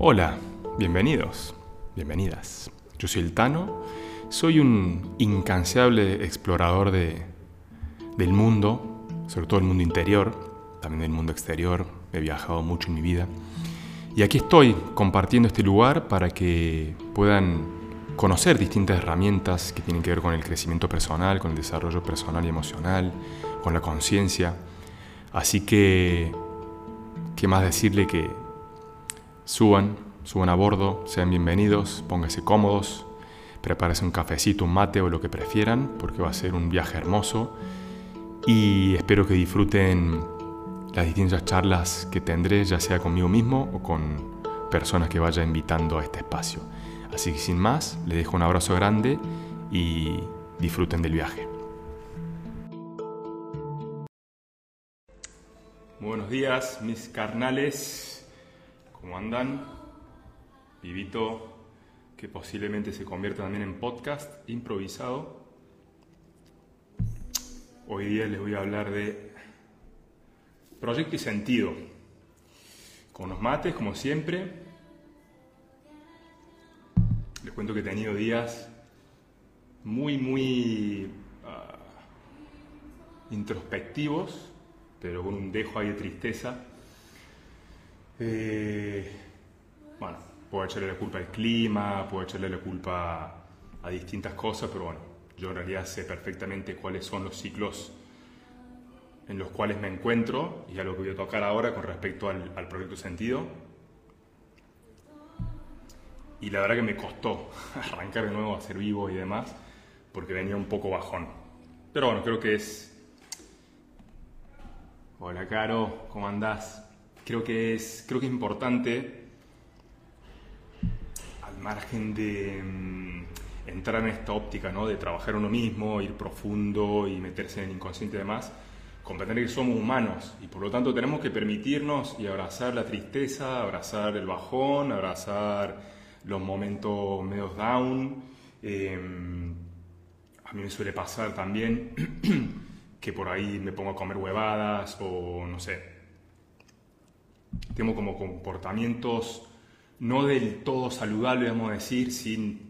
Hola, bienvenidos, bienvenidas. Yo soy el Tano, soy un incansable explorador de, del mundo, sobre todo el mundo interior, también del mundo exterior, he viajado mucho en mi vida. Y aquí estoy compartiendo este lugar para que puedan conocer distintas herramientas que tienen que ver con el crecimiento personal, con el desarrollo personal y emocional, con la conciencia. Así que, ¿qué más decirle que suban, suban a bordo, sean bienvenidos, pónganse cómodos, prepárense un cafecito, un mate o lo que prefieran, porque va a ser un viaje hermoso. Y espero que disfruten las distintas charlas que tendré, ya sea conmigo mismo o con personas que vaya invitando a este espacio. Así que sin más, les dejo un abrazo grande y disfruten del viaje. Buenos días, mis carnales. ¿Cómo andan? Vivito, que posiblemente se convierta también en podcast improvisado. Hoy día les voy a hablar de proyecto y sentido. Con los mates, como siempre. Les cuento que he tenido días muy, muy ah, introspectivos pero con un dejo ahí de tristeza. Eh, bueno, puedo echarle la culpa al clima, puedo echarle la culpa a distintas cosas, pero bueno, yo en realidad sé perfectamente cuáles son los ciclos en los cuales me encuentro y a lo que voy a tocar ahora con respecto al, al proyecto Sentido. Y la verdad que me costó arrancar de nuevo a ser vivo y demás, porque venía un poco bajón. Pero bueno, creo que es Hola Caro, ¿cómo andás? Creo que es, creo que es importante, al margen de mm, entrar en esta óptica, ¿no? de trabajar uno mismo, ir profundo y meterse en el inconsciente y demás, comprender que somos humanos y por lo tanto tenemos que permitirnos y abrazar la tristeza, abrazar el bajón, abrazar los momentos medio down. Em, a mí me suele pasar también que por ahí me pongo a comer huevadas o no sé. Tengo como comportamientos no del todo saludables, vamos a decir, sin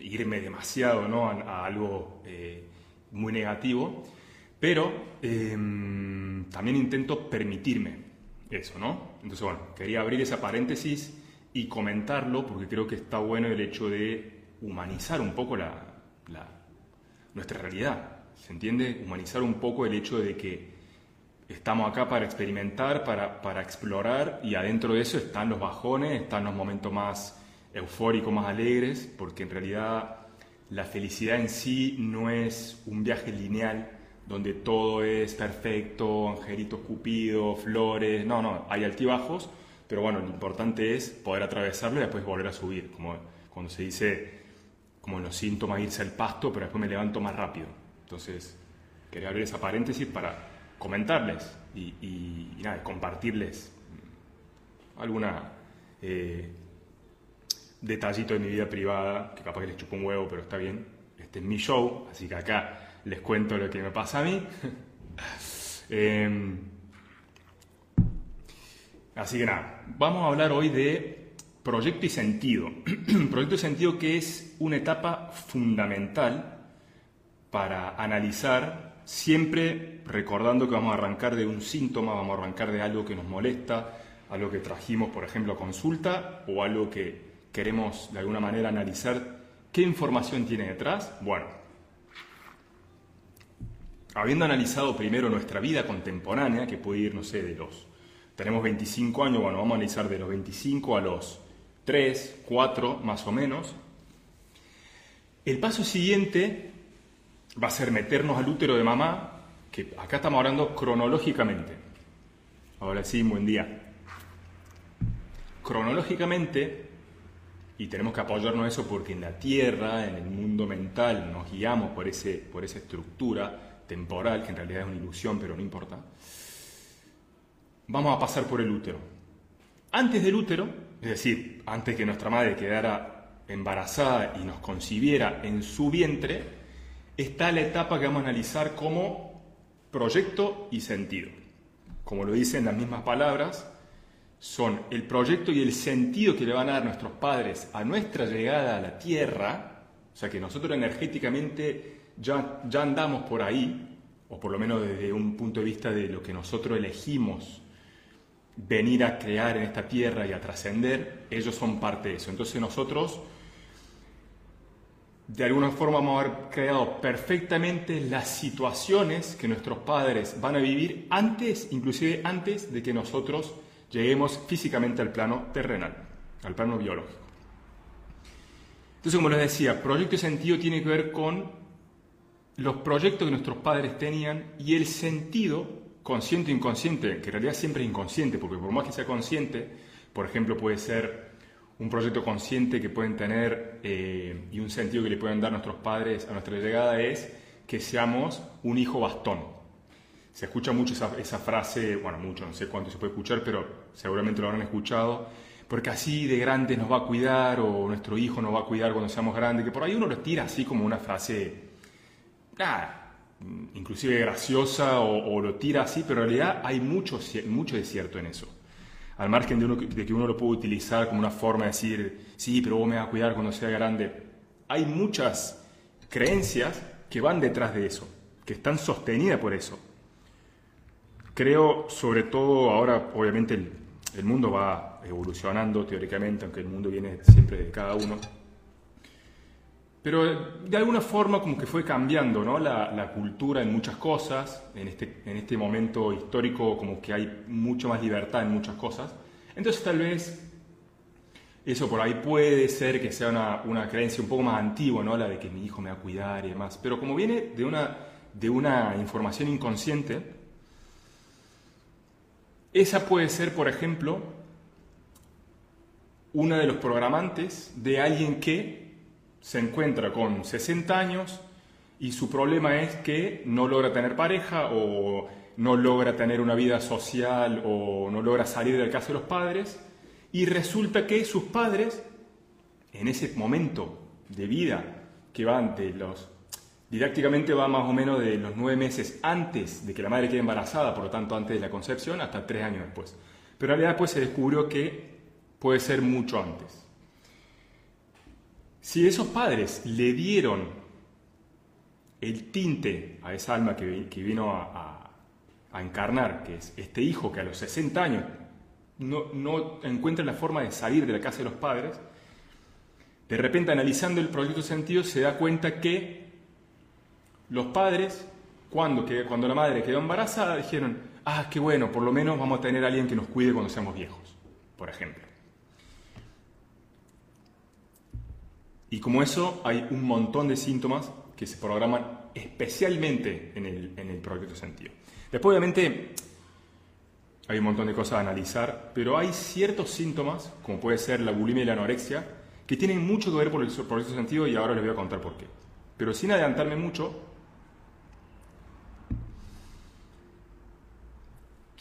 irme demasiado ¿no? a, algo eh, muy negativo, pero em, también intento permitirme eso, ¿no? Entonces, bueno, quería abrir esa paréntesis y comentarlo porque creo que está bueno el hecho de humanizar un poco la, nuestra realidad. ¿Se entiende? Humanizar un poco el hecho de que estamos acá para experimentar, para, para explorar, y adentro de eso están los bajones, están los momentos más eufóricos, más alegres, porque en realidad la felicidad en sí no es un viaje lineal donde todo es perfecto, angelitos cupidos, flores, no, no, hay altibajos, pero bueno, lo importante es poder atravesarlo y después volver a subir, como cuando se dice, como los síntomas, irse al pasto, pero después me levanto más rápido. Entonces, quería abrir esa paréntesis para comentarles y, nada, compartirles alguna eh, detallito de mi vida privada, que capaz que les chupo un huevo, pero está bien. Este es mi show, así que acá les cuento lo que me pasa a mí. Em, así que nada, vamos a hablar hoy de proyecto y sentido. proyecto y sentido que es una etapa fundamental para analizar, siempre recordando que vamos a arrancar de un síntoma, vamos a arrancar de algo que nos molesta, algo que trajimos, por ejemplo, a consulta o algo que queremos de alguna manera analizar qué información tiene detrás. Bueno, habiendo analizado primero nuestra vida contemporánea, que puede ir, no sé, de los... Tenemos 25 años, bueno, vamos a analizar de los 25 a los 3, 4 más o menos. El paso siguiente va a ser meternos al útero de mamá, que acá estamos hablando cronológicamente. Ahora sí, buen día. Cronológicamente, y tenemos que apoyarnos eso porque en la Tierra, en el mundo mental, nos guiamos por, ese, por esa estructura temporal, que en realidad es una ilusión, pero no importa. Vamos a pasar por el útero. Antes del útero, es decir, antes que nuestra madre quedara embarazada y nos concibiera en su vientre, está la etapa que vamos a analizar como proyecto y sentido. Como lo dicen las mismas palabras, son el proyecto y el sentido que le van a dar nuestros padres a nuestra llegada a la Tierra, o sea que nosotros energéticamente ya, ya andamos por ahí, o por lo menos desde un punto de vista de lo que nosotros elegimos venir a crear en esta Tierra y a trascender, ellos son parte de eso. Entonces nosotros de alguna forma vamos a haber creado perfectamente las situaciones que nuestros padres van a vivir antes, inclusive antes de que nosotros lleguemos físicamente al plano terrenal, al plano biológico. Entonces, como les decía, proyecto y sentido tiene que ver con los proyectos que nuestros padres tenían y el sentido consciente e inconsciente, que en realidad siempre es inconsciente, porque por más que sea consciente, por ejemplo, puede ser un proyecto consciente que pueden tener eh, y un sentido que le pueden dar nuestros padres a nuestra llegada es que seamos un hijo bastón. Se escucha mucho esa, frase, bueno, mucho, no sé cuánto se puede escuchar, pero seguramente lo habrán escuchado, porque así de grande nos va a cuidar o nuestro hijo nos va a cuidar cuando seamos grandes, que por ahí uno lo tira así como una frase, inclusive graciosa o, lo tira así, pero en realidad hay mucho, mucho de cierto en eso. Al margen de, que uno lo puede utilizar como una forma de decir, sí, pero vos me vas a cuidar cuando sea grande, hay muchas creencias que van detrás de eso, que están sostenidas por eso. Creo, sobre todo, ahora obviamente el, mundo va evolucionando teóricamente, aunque el mundo viene siempre de cada uno. Pero de alguna forma como que fue cambiando ¿no? la, cultura en muchas cosas, en este, en este momento histórico como que hay mucho más libertad en muchas cosas. Entonces tal vez eso por ahí puede ser que sea una, una, creencia un poco más antigua, ¿no? la de que mi hijo me va a cuidar y demás. Pero como viene de una, de una información inconsciente, esa puede ser, por ejemplo, una de los programantes de alguien que se encuentra con 60 años y su problema es que no logra tener pareja o no logra tener una vida social o no logra salir del caso de los padres y resulta que sus padres en ese momento de vida que van de los Didácticamente va más o menos de los nueve meses antes de que la madre quede embarazada, por lo tanto antes de la concepción, hasta tres años después. Pero en realidad después se descubrió que puede ser mucho antes. Si esos padres le dieron el tinte a esa alma que, vino a, encarnar, que es este hijo que a los 60 años no, encuentra la forma de salir de la casa de los padres, de repente analizando el proyecto sentido se da cuenta que los padres, cuando, cuando la madre quedó embarazada, dijeron, ah, qué bueno, por lo menos vamos a tener a alguien que nos cuide cuando seamos viejos, por ejemplo. Y como eso, hay un montón de síntomas que se programan especialmente en el, en el proyecto sentido. Después, obviamente, hay un montón de cosas a analizar, pero hay ciertos síntomas, como puede ser la bulimia y la anorexia, que tienen mucho que ver por el proyecto sentido y ahora les voy a contar por qué. Pero sin adelantarme mucho,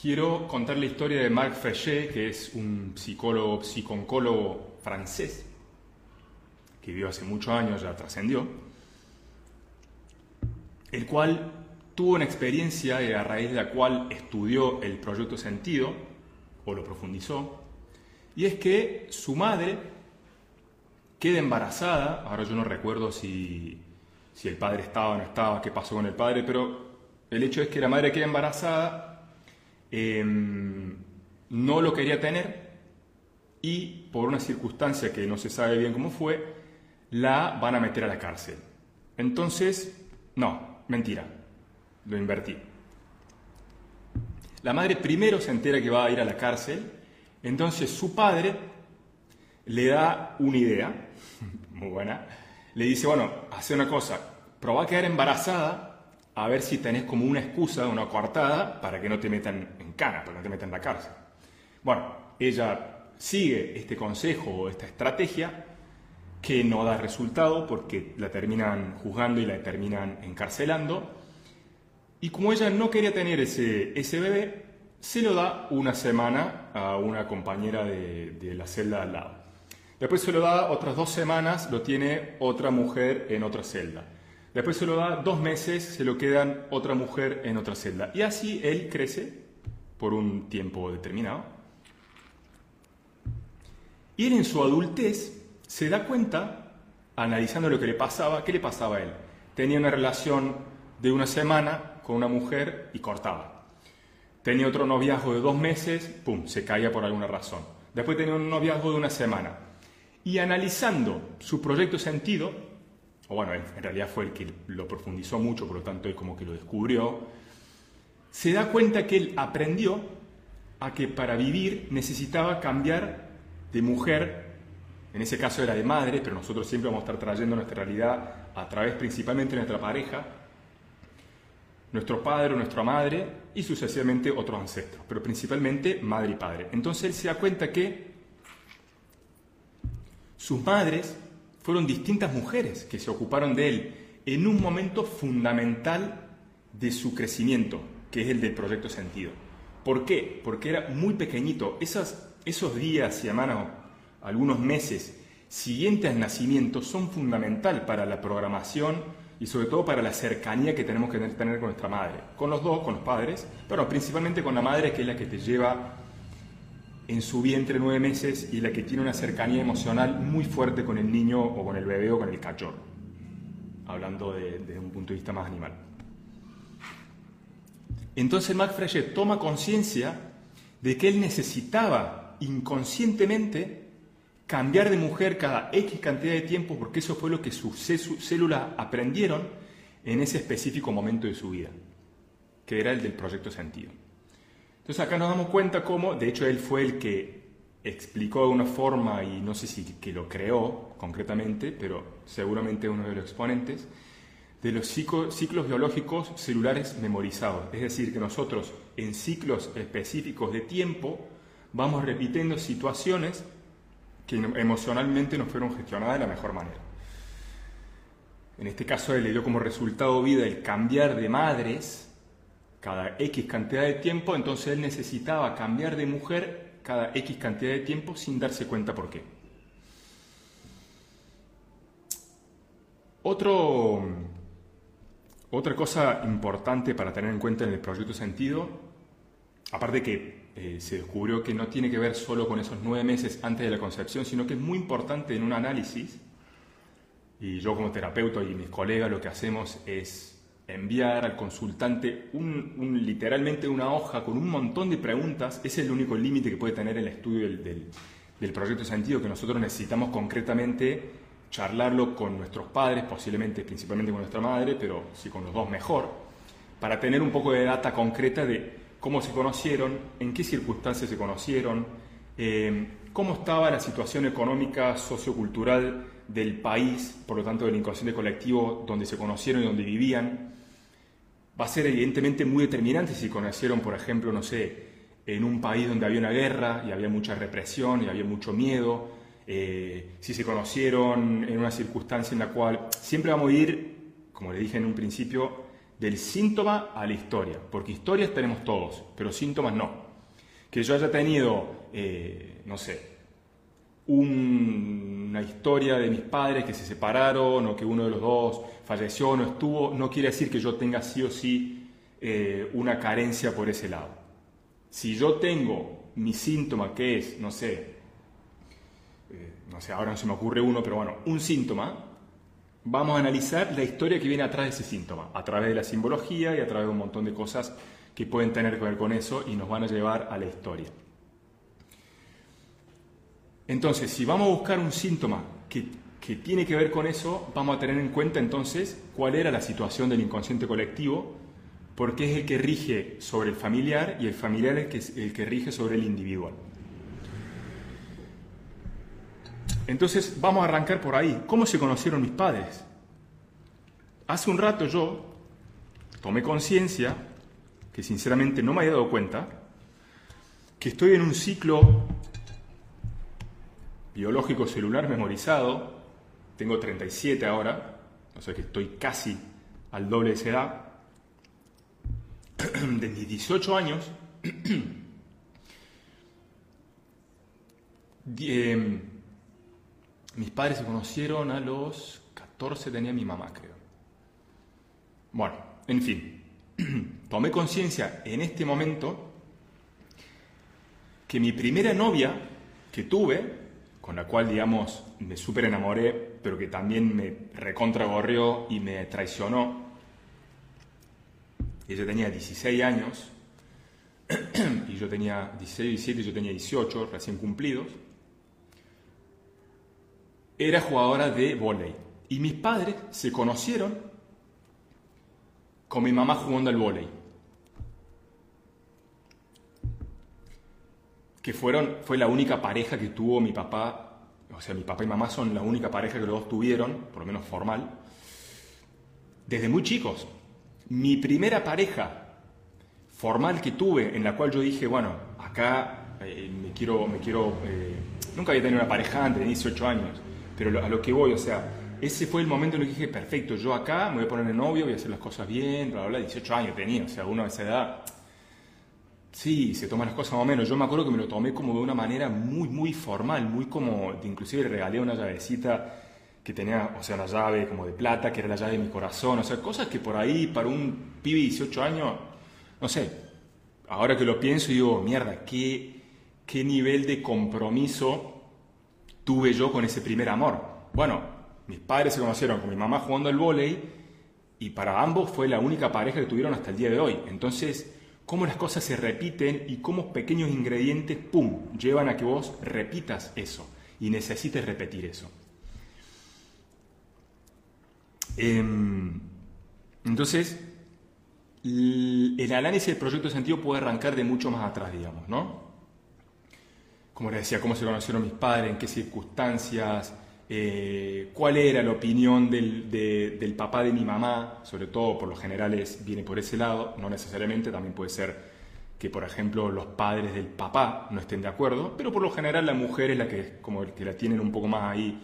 Quiero contar la historia de Marc Frechet, que es un psicólogo, psiconcólogo francés, que vivió hace muchos años, ya trascendió, el cual tuvo una experiencia a raíz de la cual estudió el proyecto sentido, o lo profundizó, y es que su madre queda embarazada, ahora yo no recuerdo si, si el padre estaba o no estaba, qué pasó con el padre, pero el hecho es que la madre queda embarazada Em, no lo quería tener y por una circunstancia que no se sabe bien cómo fue, la van a meter a la cárcel. Entonces, no, mentira, lo invertí. La madre primero se entera que va a ir a la cárcel, entonces su padre le da una idea, muy buena, le dice, bueno, hace una cosa, probá a quedar embarazada a ver si tenés como una excusa, una coartada, para que no te metan en cana, para que no te metan en la cárcel. Bueno, ella sigue este consejo o esta estrategia que no da resultado porque la terminan juzgando y la terminan encarcelando. Y como ella no quería tener ese, ese bebé, se lo da una semana a una compañera de, de la celda al lado. Después se lo da otras dos semanas, lo tiene otra mujer en otra celda. Después se lo da dos meses, se lo quedan otra mujer en otra celda. Y así él crece por un tiempo determinado. Y él en su adultez se da cuenta, analizando lo que le pasaba, ¿qué le pasaba a él? Tenía una relación de una semana con una mujer y cortaba. Tenía otro noviazgo de dos meses, ¡pum!, se caía por alguna razón. Después tenía un noviazgo de una semana. Y analizando su proyecto sentido, o bueno, en realidad fue el que lo profundizó mucho, por lo tanto es como que lo descubrió, se da cuenta que él aprendió a que para vivir necesitaba cambiar de mujer, en ese caso era de madre, pero nosotros siempre vamos a estar trayendo nuestra realidad a través principalmente de nuestra pareja, nuestro padre o nuestra madre y sucesivamente otros ancestros, pero principalmente madre y padre. Entonces él se da cuenta que sus madres fueron distintas mujeres que se ocuparon de él en un momento fundamental de su crecimiento, que es el del proyecto sentido. ¿Por qué? Porque era muy pequeñito. esos días, semanas, algunos meses siguientes al nacimiento son fundamental para la programación y sobre todo para la cercanía que tenemos que tener con nuestra madre. Con los dos, con los padres, pero principalmente con la madre que es la que te lleva en su vientre nueve meses y la que tiene una cercanía emocional muy fuerte con el niño o con el bebé o con el cachorro, hablando desde un punto de vista más animal. Entonces Mac Frechet toma conciencia de que él necesitaba inconscientemente cambiar de mujer cada X cantidad de tiempo porque eso fue lo que sus células aprendieron en ese específico momento de su vida, que era el del proyecto sentido. Entonces acá nos damos cuenta cómo, de hecho él fue el que explicó de una forma, y no sé si que lo creó concretamente, pero seguramente uno de los exponentes, de los ciclos biológicos celulares memorizados. Es decir, que nosotros en ciclos específicos de tiempo vamos repitiendo situaciones que emocionalmente nos fueron gestionadas de la mejor manera. En este caso, él le dio como resultado vida el cambiar de madres cada X cantidad de tiempo, entonces él necesitaba cambiar de mujer cada X cantidad de tiempo sin darse cuenta por qué. Otro otra cosa importante para tener en cuenta en el proyecto Sentido, aparte que eh, se descubrió que no tiene que ver solo con esos nueve meses antes de la concepción, sino que es muy importante en un análisis, y yo como terapeuta y mis colegas lo que hacemos es enviar al consultante un, literalmente una hoja con un montón de preguntas, ese es el único límite que puede tener el estudio del, del, del proyecto sentido, que nosotros necesitamos concretamente charlarlo con nuestros padres, posiblemente principalmente con nuestra madre, pero si con los dos mejor, para tener un poco de data concreta de cómo se conocieron, en qué circunstancias se conocieron, eh, cómo estaba la situación económica, sociocultural del país, por lo tanto del inconsciente colectivo donde se conocieron y donde vivían. Va a ser evidentemente muy determinante si conocieron, por ejemplo, no sé, en un país donde había una guerra y había mucha represión y había mucho miedo, eh, si se conocieron en una circunstancia en la cual siempre vamos a ir, como le dije en un principio, del síntoma a la historia, porque historias tenemos todos, pero síntomas no. Que yo haya tenido, eh, no sé, una historia de mis padres que se separaron o que uno de los dos falleció o no estuvo, no quiere decir que yo tenga sí o sí eh, una carencia por ese lado. Si yo tengo mi síntoma que es, no sé, no sé, ahora no se me ocurre uno, pero bueno, un síntoma, vamos a analizar la historia que viene atrás de ese síntoma, a través de la simbología y a través de un montón de cosas que pueden tener que ver con eso y nos van a llevar a la historia. Entonces, si vamos a buscar un síntoma que, que tiene que ver con eso, vamos a tener en cuenta entonces cuál era la situación del inconsciente colectivo, porque es el que rige sobre el familiar y el familiar es el que, el que rige sobre el individual. Entonces vamos a arrancar por ahí. ¿Cómo se conocieron mis padres? Hace un rato yo tomé conciencia, que sinceramente no me había dado cuenta, que estoy en un ciclo biológico celular memorizado, tengo 37 ahora, o sea que estoy casi al doble de esa edad, de mis 18 años, eh, mis padres se conocieron a los 14, tenía mi mamá, creo. Bueno, en fin, tomé conciencia en este momento que mi primera novia que tuve con la cual, digamos, me súper enamoré, pero que también me recontragorrió y me traicionó. Ella tenía 16 años y yo tenía 16, 17, yo tenía 18 recién cumplidos. Era jugadora de volei. Y mis padres se conocieron con mi mamá jugando al volei. Que fueron, fue la única pareja que tuvo mi papá, o sea, mi papá y mamá son la única pareja que los dos tuvieron, por lo menos formal, desde muy chicos. Mi primera pareja formal que tuve, en la cual yo dije, bueno, acá eh, me quiero, me quiero, eh, nunca había tenido una pareja antes, de 18 años, pero a lo que voy, o sea, ese fue el momento en el que dije, perfecto, yo acá me voy a poner de novio, voy a hacer las cosas bien, bla, bla, bla, 18 años tenía, o sea, uno a esa edad, sí, se toma las cosas más o menos. Yo me acuerdo que me lo tomé como de una manera muy, muy formal, muy como, inclusive regalé una llavecita que tenía, o sea, una llave como de plata, que era la llave de mi corazón, o sea, cosas que por ahí para un pibe de 18 años no sé, ahora que lo pienso digo, mierda, ¿qué, qué nivel de compromiso tuve yo con ese primer amor. Bueno, mis padres se conocieron con mi mamá jugando al vóley y para ambos fue la única pareja que tuvieron hasta el día de hoy. Entonces, cómo las cosas se repiten y cómo pequeños ingredientes, ¡pum!, llevan a que vos repitas eso y necesites repetir eso. Em, entonces, el análisis del proyecto de sentido puede arrancar de mucho más atrás, digamos, ¿no? Como les decía, cómo se conocieron mis padres, en qué circunstancias, eh, cuál era la opinión del, papá de mi mamá, sobre todo por lo general viene por ese lado, no necesariamente, también puede ser que, por ejemplo, los padres del papá no estén de acuerdo, pero por lo general la mujer es la que, como que la tienen un poco más ahí.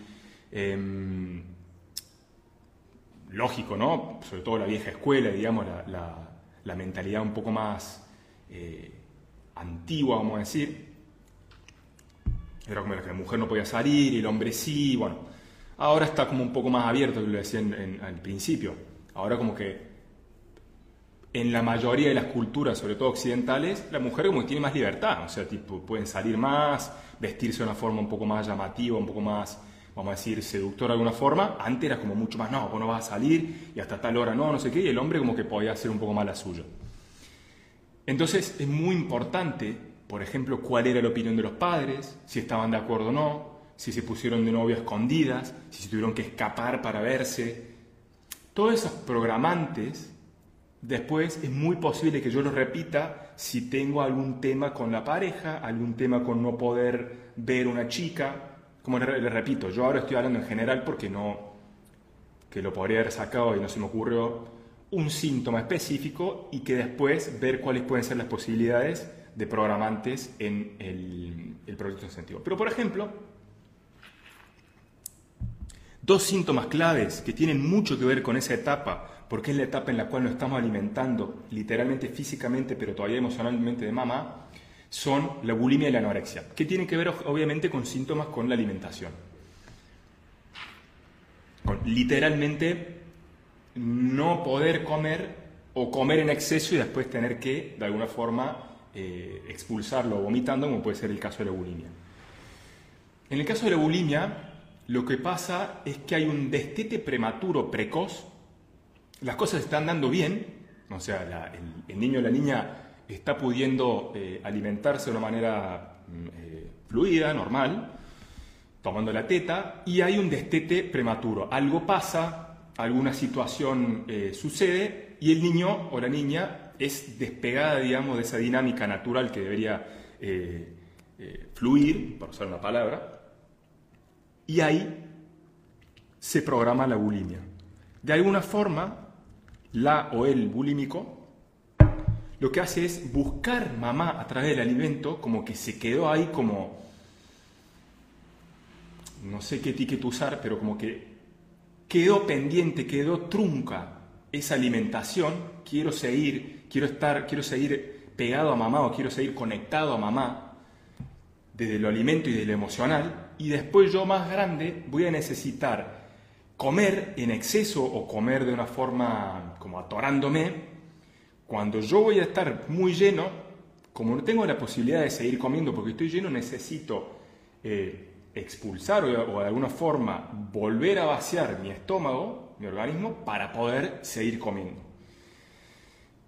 Em, lógico, ¿no? Sobre todo la vieja escuela, digamos, la la mentalidad un poco más eh, antigua, vamos a decir. Era como que la mujer no podía salir y el hombre sí, bueno. Ahora está como un poco más abierto, lo decía en, al principio. Ahora como que en la mayoría de las culturas, sobre todo occidentales, la mujer como que tiene más libertad, o sea, tipo, pueden salir más, vestirse de una forma un poco más llamativa, un poco más vamos a decir, seductor de alguna forma, antes era como mucho más, no, vos no vas a salir y hasta tal hora no, no sé qué, y el hombre como que podía hacer un poco más la suya. Entonces es muy importante, por ejemplo, cuál era la opinión de los padres, si estaban de acuerdo o no, si se pusieron de novio escondidas, si tuvieron que escapar para verse. Todos esos programantes, después es muy posible que yo los repita si tengo algún tema con la pareja, algún tema con no poder ver una chica, como le, repito, yo ahora estoy hablando en general porque no, que lo podría haber sacado y no se me ocurrió un síntoma específico y que después ver cuáles pueden ser las posibilidades de programantes en el, el proyecto incentivo. Pero, por ejemplo, dos síntomas claves que tienen mucho que ver con esa etapa, porque es la etapa en la cual nos estamos alimentando literalmente físicamente, pero todavía emocionalmente de mamá, son la bulimia y la anorexia, que tienen que ver obviamente con síntomas con la alimentación. Con literalmente no poder comer o comer en exceso y después tener que, de alguna forma, eh, expulsarlo vomitando, como puede ser el caso de la bulimia. En el caso de la bulimia, lo que pasa es que hay un destete prematuro precoz, las cosas están dando bien, o sea, el, niño o la niña está pudiendo eh, alimentarse de una manera mm, eh, fluida, normal, tomando la teta, y hay un destete prematuro. Algo pasa, alguna situación sucede, y el niño o la niña es despegada, digamos, de esa dinámica natural que debería fluir, por usar una palabra, y ahí se programa la bulimia. De alguna forma, la o el bulímico lo que hace es buscar mamá a través del alimento, como que se quedó ahí como, no sé qué etiqueta usar, pero como que quedó pendiente, quedó trunca esa alimentación, quiero seguir, quiero estar, quiero seguir pegado a mamá o quiero seguir conectado a mamá desde lo alimento y de lo emocional, y después yo más grande voy a necesitar comer en exceso o comer de una forma como atorándome cuando yo voy a estar muy lleno, como no tengo la posibilidad de seguir comiendo porque estoy lleno, necesito eh, expulsar o, de alguna forma volver a vaciar mi estómago, mi organismo, para poder seguir comiendo.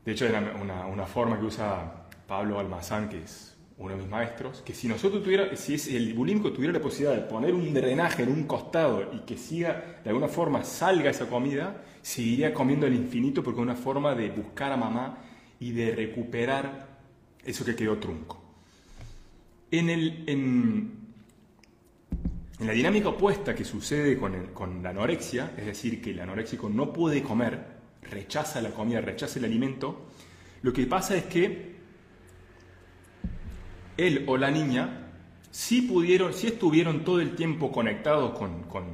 De hecho, una, una, forma que usa Pablo Almazán, que es uno de mis maestros, que si nosotros tuviera, si el bulímico tuviera la posibilidad de poner un drenaje en un costado y que siga, de alguna forma salga esa comida, seguiría comiendo al infinito porque es una forma de buscar a mamá y de recuperar eso que quedó trunco. En, el, en, en la dinámica opuesta que sucede con, con, la anorexia, es decir, que el anoréxico no puede comer, rechaza la comida, rechaza el alimento, lo que pasa es que él o la niña sí pudieron, sí estuvieron todo el tiempo conectados con, con,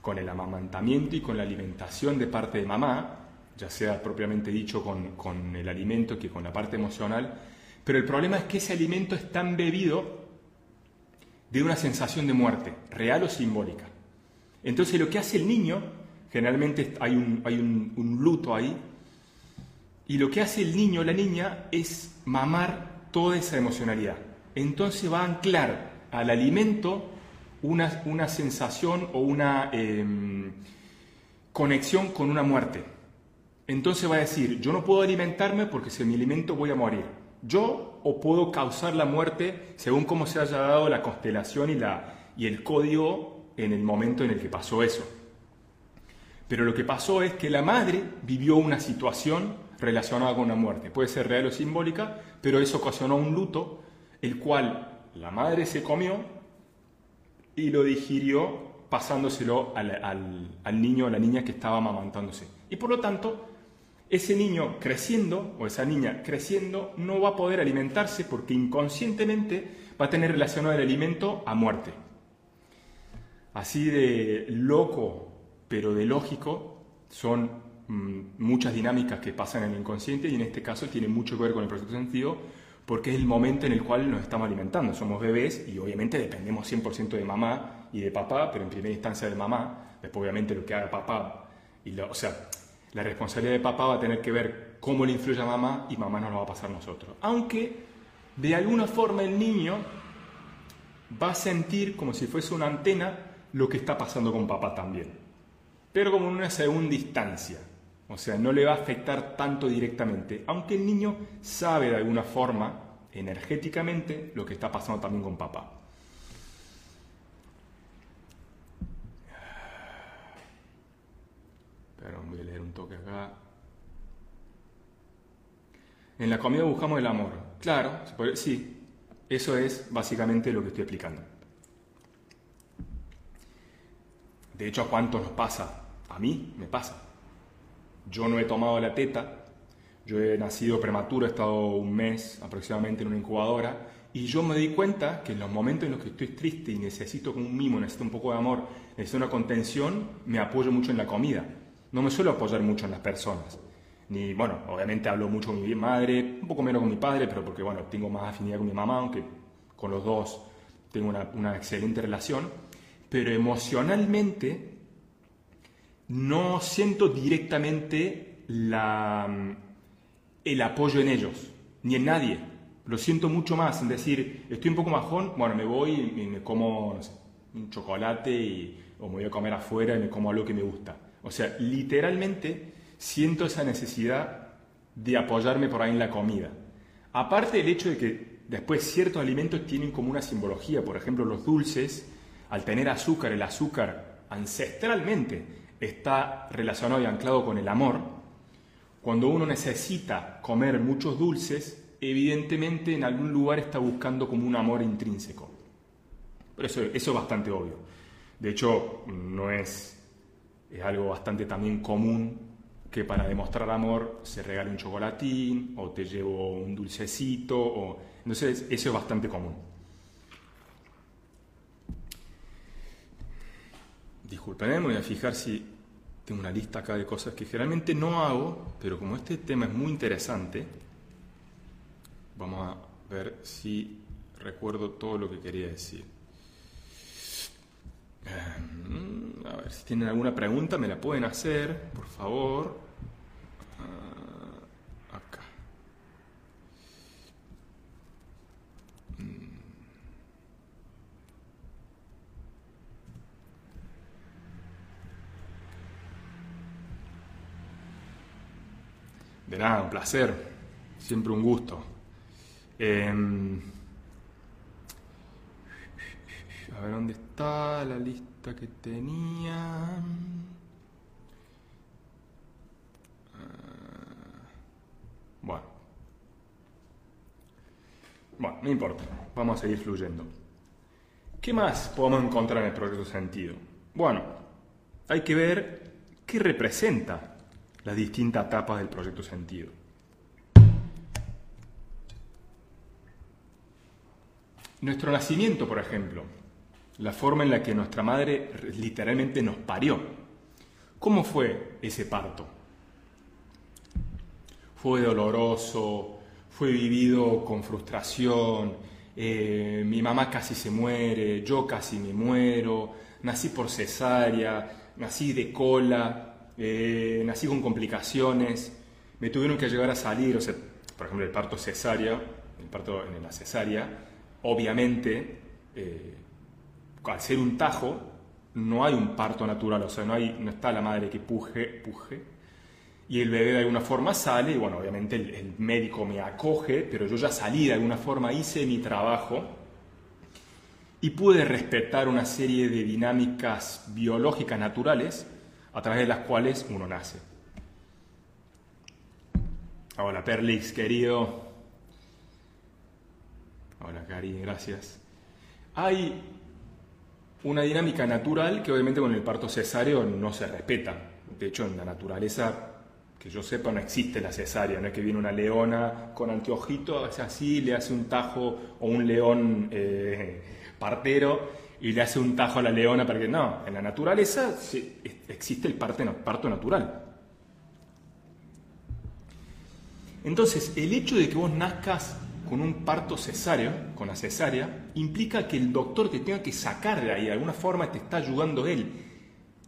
con el amamantamiento y con la alimentación de parte de mamá, ya sea propiamente dicho con, con el alimento que con la parte emocional, pero el problema es que ese alimento está embebido de una sensación de muerte, real o simbólica. Entonces lo que hace el niño, generalmente hay un, hay un, luto ahí, y lo que hace el niño o la niña es mamar toda esa emocionalidad. Entonces va a anclar al alimento una, una sensación o una em, conexión con una muerte. Entonces va a decir, yo no puedo alimentarme porque si me alimento voy a morir yo o puedo causar la muerte según cómo se haya dado la constelación y, la, y el código en el momento en el que pasó eso. Pero lo que pasó es que la madre vivió una situación relacionada con una muerte. Puede ser real o simbólica, pero eso ocasionó un luto, el cual la madre se comió y lo digirió pasándoselo al, al niño o a la niña que estaba amamantándose. Y por lo tanto, ese niño creciendo o esa niña creciendo no va a poder alimentarse porque inconscientemente va a tener relacionado el alimento a muerte. Así de loco, pero de lógico, son mm, muchas dinámicas que pasan en el inconsciente y en este caso tiene mucho que ver con el proceso sentido porque es el momento en el cual nos estamos alimentando. Somos bebés y obviamente dependemos 100% de mamá y de papá, pero en primera instancia de mamá, después obviamente lo que haga papá, y lo, o sea, la responsabilidad de papá va a tener que ver cómo le influye a mamá y mamá nos lo va a pasar a nosotros. Aunque de alguna forma el niño va a sentir como si fuese una antena lo que está pasando con papá también. Pero como en una segunda instancia. O sea, no le va a afectar tanto directamente. Aunque el niño sabe de alguna forma, energéticamente, lo que está pasando también con papá. Pero voy a leer un toque acá. En la comida buscamos el amor. Claro, sí, eso es básicamente lo que estoy explicando. De hecho, ¿a cuánto nos pasa? A mí me pasa. Yo no he tomado la teta, yo he nacido prematuro, he estado un mes aproximadamente en una incubadora y yo me di cuenta que en los momentos en los que estoy triste y necesito un mimo, necesito un poco de amor, necesito una contención, me apoyo mucho en la comida no me suelo apoyar mucho en las personas. Ni, bueno, obviamente hablo mucho con mi madre, un poco menos con mi padre, pero porque, bueno, tengo más afinidad con mi mamá, aunque con los dos tengo una, excelente relación. Pero emocionalmente no siento directamente la, el apoyo en ellos, ni en nadie. Lo siento mucho más, en decir, estoy un poco majón, bueno, me voy y me como un chocolate y, o me voy a comer afuera y me como algo que me gusta. O sea, literalmente siento esa necesidad de apoyarme por ahí en la comida. Aparte del hecho de que después ciertos alimentos tienen como una simbología, por ejemplo los dulces, al tener azúcar, el azúcar ancestralmente está relacionado y anclado con el amor, cuando uno necesita comer muchos dulces, evidentemente en algún lugar está buscando como un amor intrínseco. Pero eso, eso es bastante obvio. De hecho, no es es algo bastante también común que para demostrar amor se regale un chocolatín o te llevo un dulcecito. O... Entonces eso es bastante común. Disculpen, me voy a fijar si tengo una lista acá de cosas que generalmente no hago, pero como este tema es muy interesante, vamos a ver si recuerdo todo lo que quería decir. Em, a ver, si tienen alguna pregunta me la pueden hacer, por favor. De un placer. Siempre un gusto. Em, a ver dónde está la lista que tenía. Ah, bueno. Bueno, no importa. Vamos a seguir fluyendo. ¿Qué más podemos encontrar en el proyecto sentido? Bueno, hay que ver qué representa las distintas etapas del proyecto sentido. Nuestro nacimiento, por ejemplo, la forma en la que nuestra madre literalmente nos parió. ¿Cómo fue ese parto? Fue doloroso, fue vivido con frustración, eh, mi mamá casi se muere, yo casi me muero, nací por cesárea, nací de cola, eh, nací con complicaciones, me tuvieron que llegar a salir, o sea, por ejemplo, el parto cesárea, el parto en la cesárea, obviamente, eh, al ser un tajo, no hay un parto natural, o sea, no, hay, no está la madre que puje, puje, y el bebé de alguna forma sale, y bueno, obviamente el, el, médico me acoge, pero yo ya salí de alguna forma, hice mi trabajo y pude respetar una serie de dinámicas biológicas naturales a través de las cuales uno nace. Hola Perlix, querido. Hola Cari, gracias. Hay una dinámica natural que obviamente con el parto cesáreo no se respeta. De hecho, en la naturaleza, que yo sepa, no existe la cesárea. No es que viene una leona con anteojito, hace así, le hace un tajo, o un león eh, partero, y le hace un tajo a la leona para que... No, en la naturaleza existe el parto natural. Entonces, el hecho de que vos nazcas con un parto cesáreo, con la cesárea, implica que el doctor te tenga que sacar de ahí, de alguna forma te está ayudando él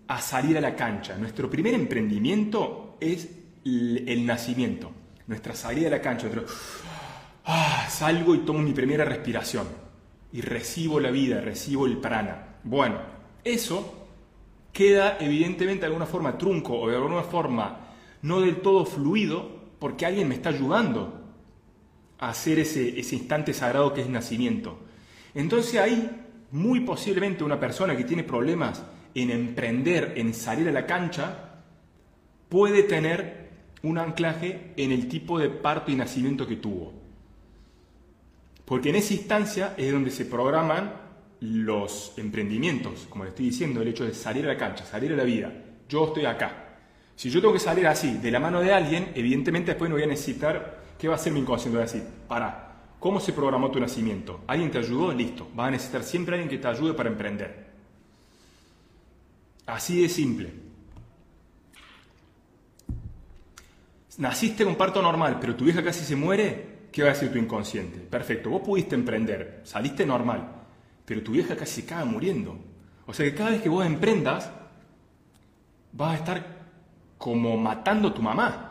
a salir a la cancha. Nuestro primer emprendimiento es el, nacimiento, nuestra salida a la cancha. ah, salgo y tomo mi primera respiración y recibo la vida, recibo el prana. Bueno, eso queda evidentemente de alguna forma trunco o de alguna forma no del todo fluido porque alguien me está ayudando a hacer ese, ese instante sagrado que es nacimiento. Entonces ahí, muy posiblemente una persona que tiene problemas en emprender, en salir a la cancha, puede tener un anclaje en el tipo de parto y nacimiento que tuvo. Porque en esa instancia es donde se programan los emprendimientos, como le estoy diciendo, el hecho de salir a la cancha, salir a la vida. Yo estoy acá. Si yo tengo que salir así, de la mano de alguien, evidentemente después no voy a necesitar ¿Qué va a hacer mi inconsciente? Va a decir, para, ¿cómo se programó tu nacimiento? ¿Alguien te ayudó? Listo. Va a necesitar siempre alguien que te ayude para emprender. Así de simple. Naciste con parto normal, pero tu vieja casi se muere, ¿qué va a decir tu inconsciente? Perfecto, vos pudiste emprender, saliste normal, pero tu vieja casi se muriendo. O sea que cada vez que vos emprendas, vas a estar como matando a tu mamá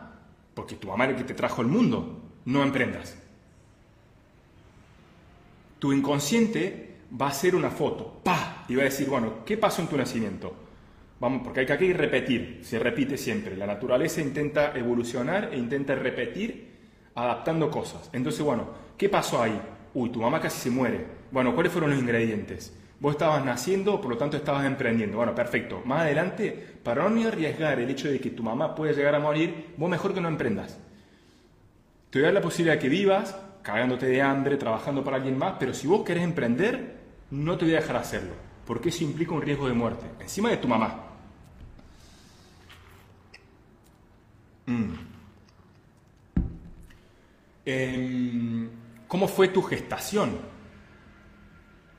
porque tu mamá es el que te trajo al mundo, no emprendas. Tu inconsciente va a hacer una foto, ¡pa! Y va a decir, bueno, ¿qué pasó en tu nacimiento? Vamos, porque hay que aquí repetir, se repite siempre. La naturaleza intenta evolucionar e intenta repetir adaptando cosas. Entonces, bueno, ¿qué pasó ahí? Uy, tu mamá casi se muere. Bueno, ¿cuáles fueron los ingredientes? Vos estabas naciendo, por lo tanto estabas emprendiendo. Bueno, perfecto. Más adelante, para no arriesgar el hecho de que tu mamá puede llegar a morir, vos mejor que no emprendas. Te voy a dar la posibilidad de que vivas cagándote de hambre, trabajando para alguien más, pero si vos querés emprender, no te voy a dejar hacerlo, porque eso implica un riesgo de muerte, encima de tu mamá. Mm. Em, ¿Cómo fue tu gestación?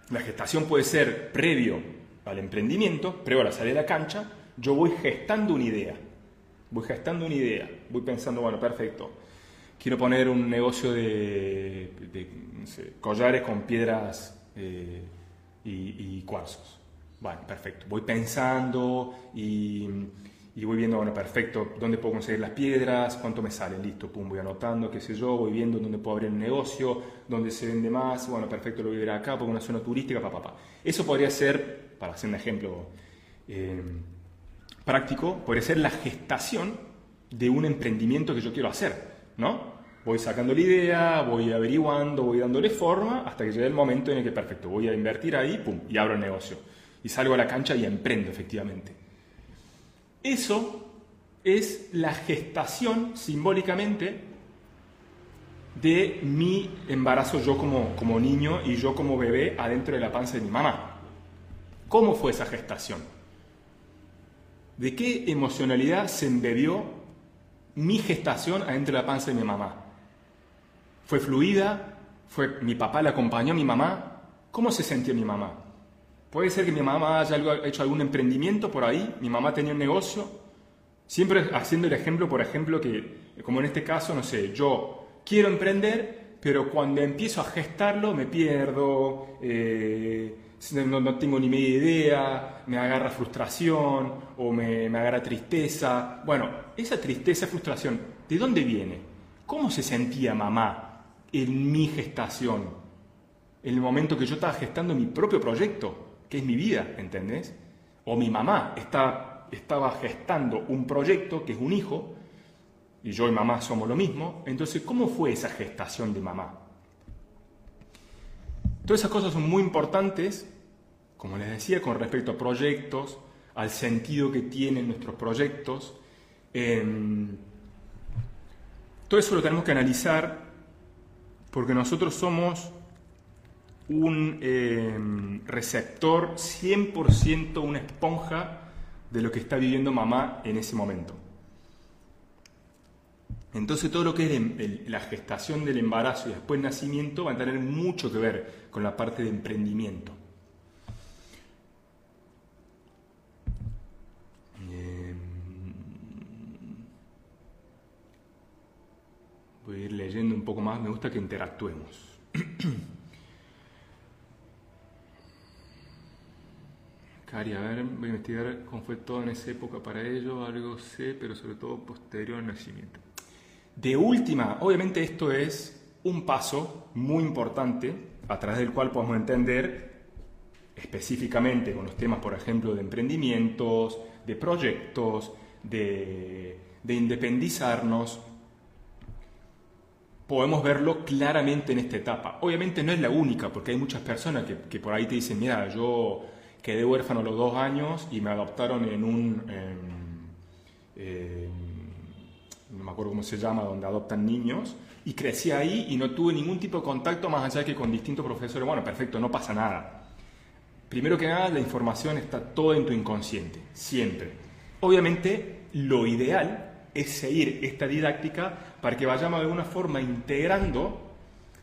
La gestación puede ser previo al emprendimiento, previo a la salida de la cancha, yo voy gestando una idea. Voy gestando una idea. Voy pensando, bueno, perfecto. Quiero poner un negocio de, collares con piedras eh, y, y cuarzos. Bueno, perfecto. Voy pensando y y voy viendo, bueno, perfecto, dónde puedo conseguir las piedras, cuánto me sale, listo, pum, voy anotando, qué sé yo, voy viendo dónde puedo abrir un negocio, dónde se vende más, bueno, perfecto, lo voy a ver acá, porque una zona turística, papá, papá. Eso podría ser, para hacer un ejemplo eh, práctico, podría ser la gestación de un emprendimiento que yo quiero hacer, ¿no? Voy sacando la idea, voy averiguando, voy dándole forma hasta que llegue el momento en el que, perfecto, voy a invertir ahí, pum, y abro el negocio. Y salgo a la cancha y emprendo, efectivamente. Eso es la gestación simbólicamente de mi embarazo yo como, como niño y yo como bebé adentro de la panza de mi mamá. ¿Cómo fue esa gestación? ¿De qué emocionalidad se embebió mi gestación adentro de la panza de mi mamá? ¿Fue fluida? ¿Fue mi papá le acompañó a mi mamá? ¿Cómo se sintió mi mamá? Puede ser que mi mamá haya hecho algún emprendimiento por ahí, mi mamá tenía un negocio, siempre haciendo el ejemplo, por ejemplo, que como en este caso, no sé, yo quiero emprender, pero cuando empiezo a gestarlo me pierdo, eh, no, tengo ni media idea, me agarra frustración o me, me agarra tristeza. Bueno, esa tristeza, frustración, ¿de dónde viene? ¿Cómo se sentía mamá en mi gestación? En el momento que yo estaba gestando mi propio proyecto, que es mi vida, ¿entendés? O mi mamá está, estaba gestando un proyecto que es un hijo, y yo y mamá somos lo mismo. Entonces, ¿cómo fue esa gestación de mamá? Todas esas cosas son muy importantes, como les decía, con respecto a proyectos, al sentido que tienen nuestros proyectos. Em, todo eso lo tenemos que analizar porque nosotros somos un em, receptor 100%, una esponja de lo que está viviendo mamá en ese momento. Entonces todo lo que es la gestación del embarazo y después nacimiento va a tener mucho que ver con la parte de emprendimiento. Em, voy a ir leyendo un poco más, me gusta que interactuemos. Cari, a ver, voy a investigar cómo fue todo en esa época para ello, algo sé, pero sobre todo posterior al nacimiento. De última, obviamente esto es un paso muy importante a través del cual podemos entender específicamente con los temas, por ejemplo, de emprendimientos, de proyectos, de, independizarnos, podemos verlo claramente en esta etapa. Obviamente no es la única, porque hay muchas personas que, por ahí te dicen, mira, yo quedé huérfano a los dos años y me adoptaron en un... No me acuerdo cómo se llama, donde adoptan niños, y crecí ahí y no tuve ningún tipo de contacto más allá que con distintos profesores. Bueno, perfecto, no pasa nada. Primero que nada, la información está toda en tu inconsciente, siempre. Obviamente, lo ideal es seguir esta didáctica para que vayamos de alguna forma integrando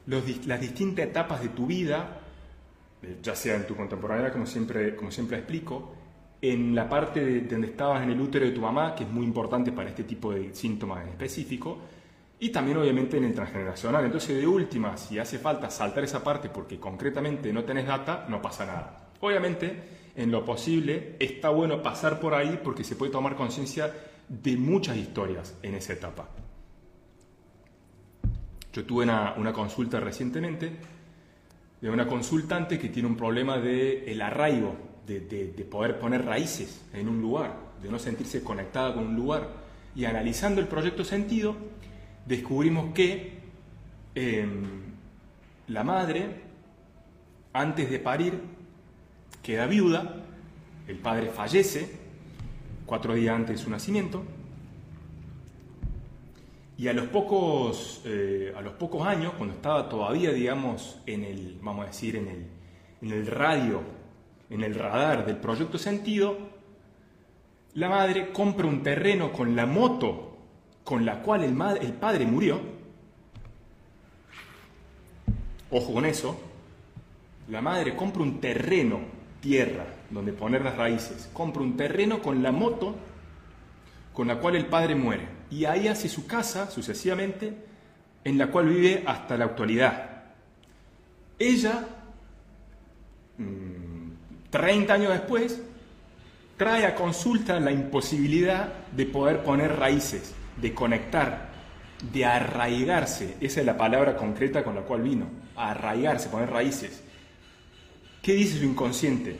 las distintas etapas de tu vida, ya sea en tu contemporánea, como siempre, como siempre explico, en la parte de, donde estabas en el útero de tu mamá, que es muy importante para este tipo de síntomas en específico, y también obviamente en el transgeneracional. Entonces, de última, si hace falta saltar esa parte porque concretamente no tenés data, no pasa nada. Obviamente, en lo posible, está bueno pasar por ahí porque se puede tomar conciencia de muchas historias en esa etapa. Yo tuve una, una, consulta recientemente de una consultante que tiene un problema de el arraigo de, poder poner raíces en un lugar, de no sentirse conectada con un lugar. Y analizando el proyecto sentido, descubrimos que em, la madre, antes de parir, queda viuda, el padre fallece cuatro días antes de su nacimiento, y a los pocos, eh, a los pocos años, cuando estaba todavía, digamos, en el, vamos a decir, en el, en el radio en el radar del proyecto Sentido, la madre compra un terreno con la moto con la cual el, el padre murió. Ojo con eso. La madre compra un terreno, tierra, donde poner las raíces. Compra un terreno con la moto con la cual el padre muere. Y ahí hace su casa, sucesivamente, en la cual vive hasta la actualidad. Ella mm, 30 años después, trae a consulta la imposibilidad de poder poner raíces, de conectar, de arraigarse. Esa es la palabra concreta con la cual vino, arraigarse, poner raíces. ¿Qué dice su inconsciente?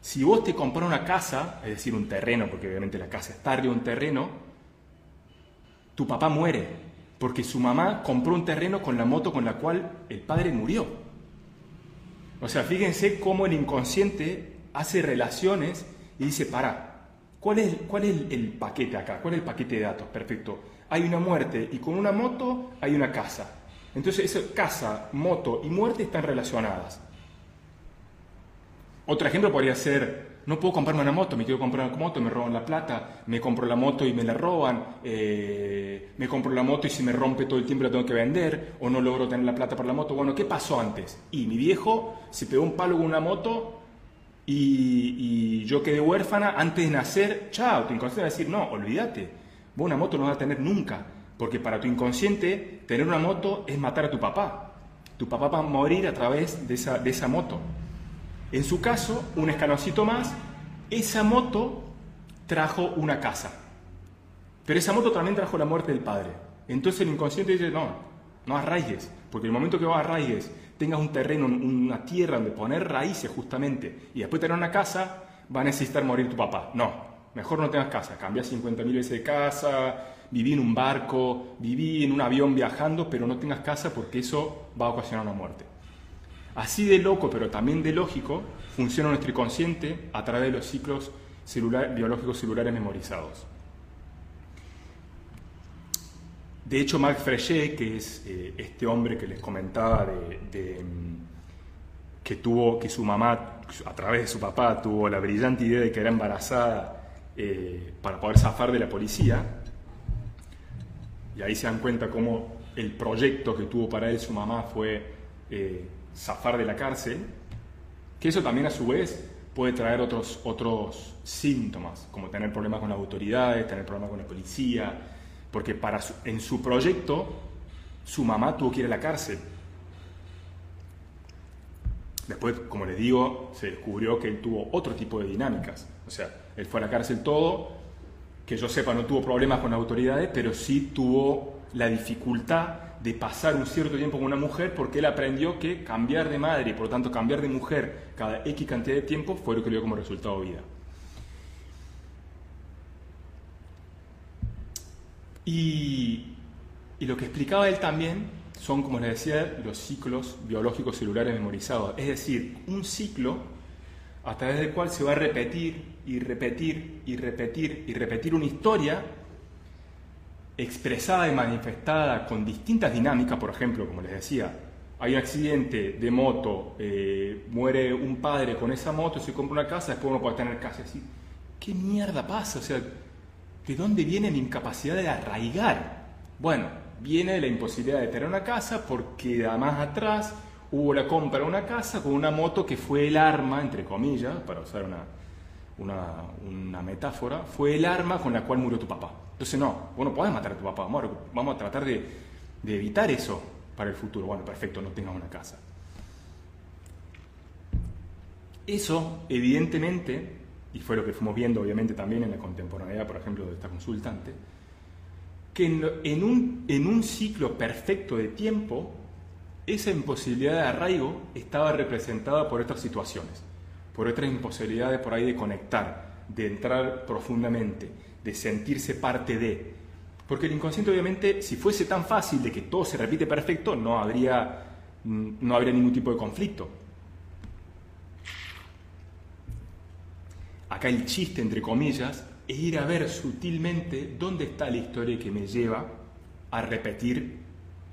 Si vos te compras una casa, es decir, un terreno, porque obviamente la casa está arriba de un terreno, tu papá muere, porque su mamá compró un terreno con la moto con la cual el padre murió. O sea, fíjense cómo el inconsciente hace relaciones y dice, para, ¿cuál es, cuál es el paquete acá? ¿Cuál es el paquete de datos? Perfecto. Hay una muerte y con una moto hay una casa. Entonces, casa, moto y muerte están relacionadas. Otro ejemplo podría ser, no puedo comprarme una moto, me quiero comprar una moto, me roban la plata, me compro la moto y me la roban, eh, me compro la moto y si me rompe todo el tiempo la tengo que vender, o no logro tener la plata para la moto. Bueno, ¿qué pasó antes? Y mi viejo se pegó un palo con una moto y, y yo quedé huérfana antes de nacer. Chao, tu inconsciente va a decir, no, olvídate, vos una moto no vas a tener nunca. Porque para tu inconsciente, tener una moto es matar a tu papá. Tu papá va a morir a través de esa, de esa moto. En su caso, un escaloncito más, esa moto trajo una casa. Pero esa moto también trajo la muerte del padre. Entonces el inconsciente dice, no, no arraigues, porque el momento que vos arraigues, tengas un terreno, una tierra donde poner raíces justamente, y después tener una casa, va a necesitar morir tu papá. No, mejor no tengas casa, cambia 50.000 veces de casa, viví en un barco, viví en un avión viajando, pero no tengas casa porque eso va a ocasionar una muerte. Así de loco, pero también de lógico, funciona nuestro inconsciente a través de los ciclos biológicos celulares memorizados. De hecho, Marc Frechet, que es eh, este hombre que les comentaba de, mm, que tuvo, que su mamá, a través de su papá, tuvo la brillante idea de que era embarazada eh, para poder zafar de la policía, y ahí se dan cuenta cómo el proyecto que tuvo para él su mamá fue eh, zafar de la cárcel, que eso también a su vez puede traer otros, otros síntomas, como tener problemas con las autoridades, tener problemas con la policía, porque para en su proyecto su mamá tuvo que ir a la cárcel. Después, como les digo, se descubrió que él tuvo otro tipo de dinámicas. O sea, él fue a la cárcel todo, que yo sepa no tuvo problemas con las autoridades, pero sí tuvo la dificultad de pasar un cierto tiempo con una mujer porque él aprendió que cambiar de madre y por lo tanto cambiar de mujer cada X cantidad de tiempo fue lo que le dio como resultado vida. Y, y lo que explicaba él también son, como les decía, los ciclos biológicos celulares memorizados. Es decir, un ciclo a través del cual se va a repetir y repetir y repetir y repetir una historia expresada y manifestada con distintas dinámicas, por ejemplo, como les decía, hay un accidente de moto, eh, muere un padre con esa moto, se compra una casa, después uno puede tener casa. Así, ¿Qué mierda pasa? O sea, ¿de dónde viene mi incapacidad de arraigar? Bueno, viene de la imposibilidad de tener una casa porque además atrás hubo la compra de una casa con una moto que fue el arma, entre comillas, para usar una, una, metáfora, fue el arma con la cual murió tu papá. Entonces, no, vos no podés matar a tu papá, vamos a, tratar de, evitar eso para el futuro. Bueno, perfecto, no tengas una casa. Eso, evidentemente, y fue lo que fuimos viendo obviamente también en la contemporaneidad, por ejemplo, de esta consultante, que en, un, en un ciclo perfecto de tiempo, esa imposibilidad de arraigo estaba representada por estas situaciones por otras imposibilidades por ahí de conectar, de entrar profundamente, de sentirse parte de. Porque el inconsciente obviamente, si fuese tan fácil de que todo se repite perfecto, no habría, no habría ningún tipo de conflicto. Acá el chiste, entre comillas, es ir a ver sutilmente dónde está la historia que me lleva a repetir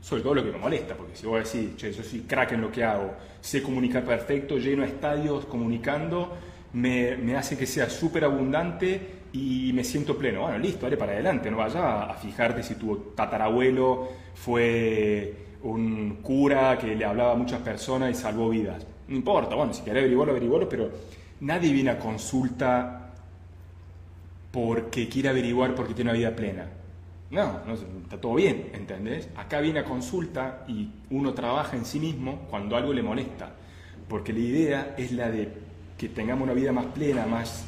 sobre todo lo que me molesta, porque si vos decís, che, yo soy crack en lo que hago, sé comunicar perfecto, lleno estadios comunicando, me, me hace que sea súper abundante y me siento pleno. Bueno, listo, dale para adelante, no vaya a fijarte si tu tatarabuelo fue un cura que le hablaba a muchas personas y salvó vidas. No importa, bueno, si querés averiguarlo, averiguarlo, pero nadie viene a consulta porque quiere averiguar porque tiene una vida plena no, no, está todo bien, ¿entendés? Acá viene consulta y uno trabaja en sí mismo cuando algo le molesta, porque la idea es la de que tengamos una vida más plena, más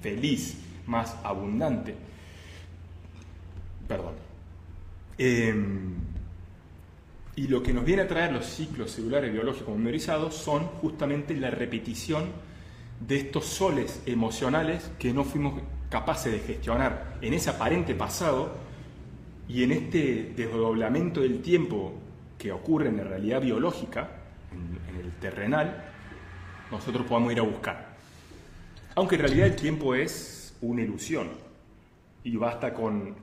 feliz, más abundante. Perdón. Em, y lo que nos viene a traer los ciclos celulares biológicos memorizados son justamente la repetición de estos soles emocionales que no fuimos capaces de gestionar en ese aparente pasado y en este desdoblamiento del tiempo que ocurre en la realidad biológica, en, el terrenal, nosotros podamos ir a buscar. Aunque en realidad el tiempo es una ilusión y basta con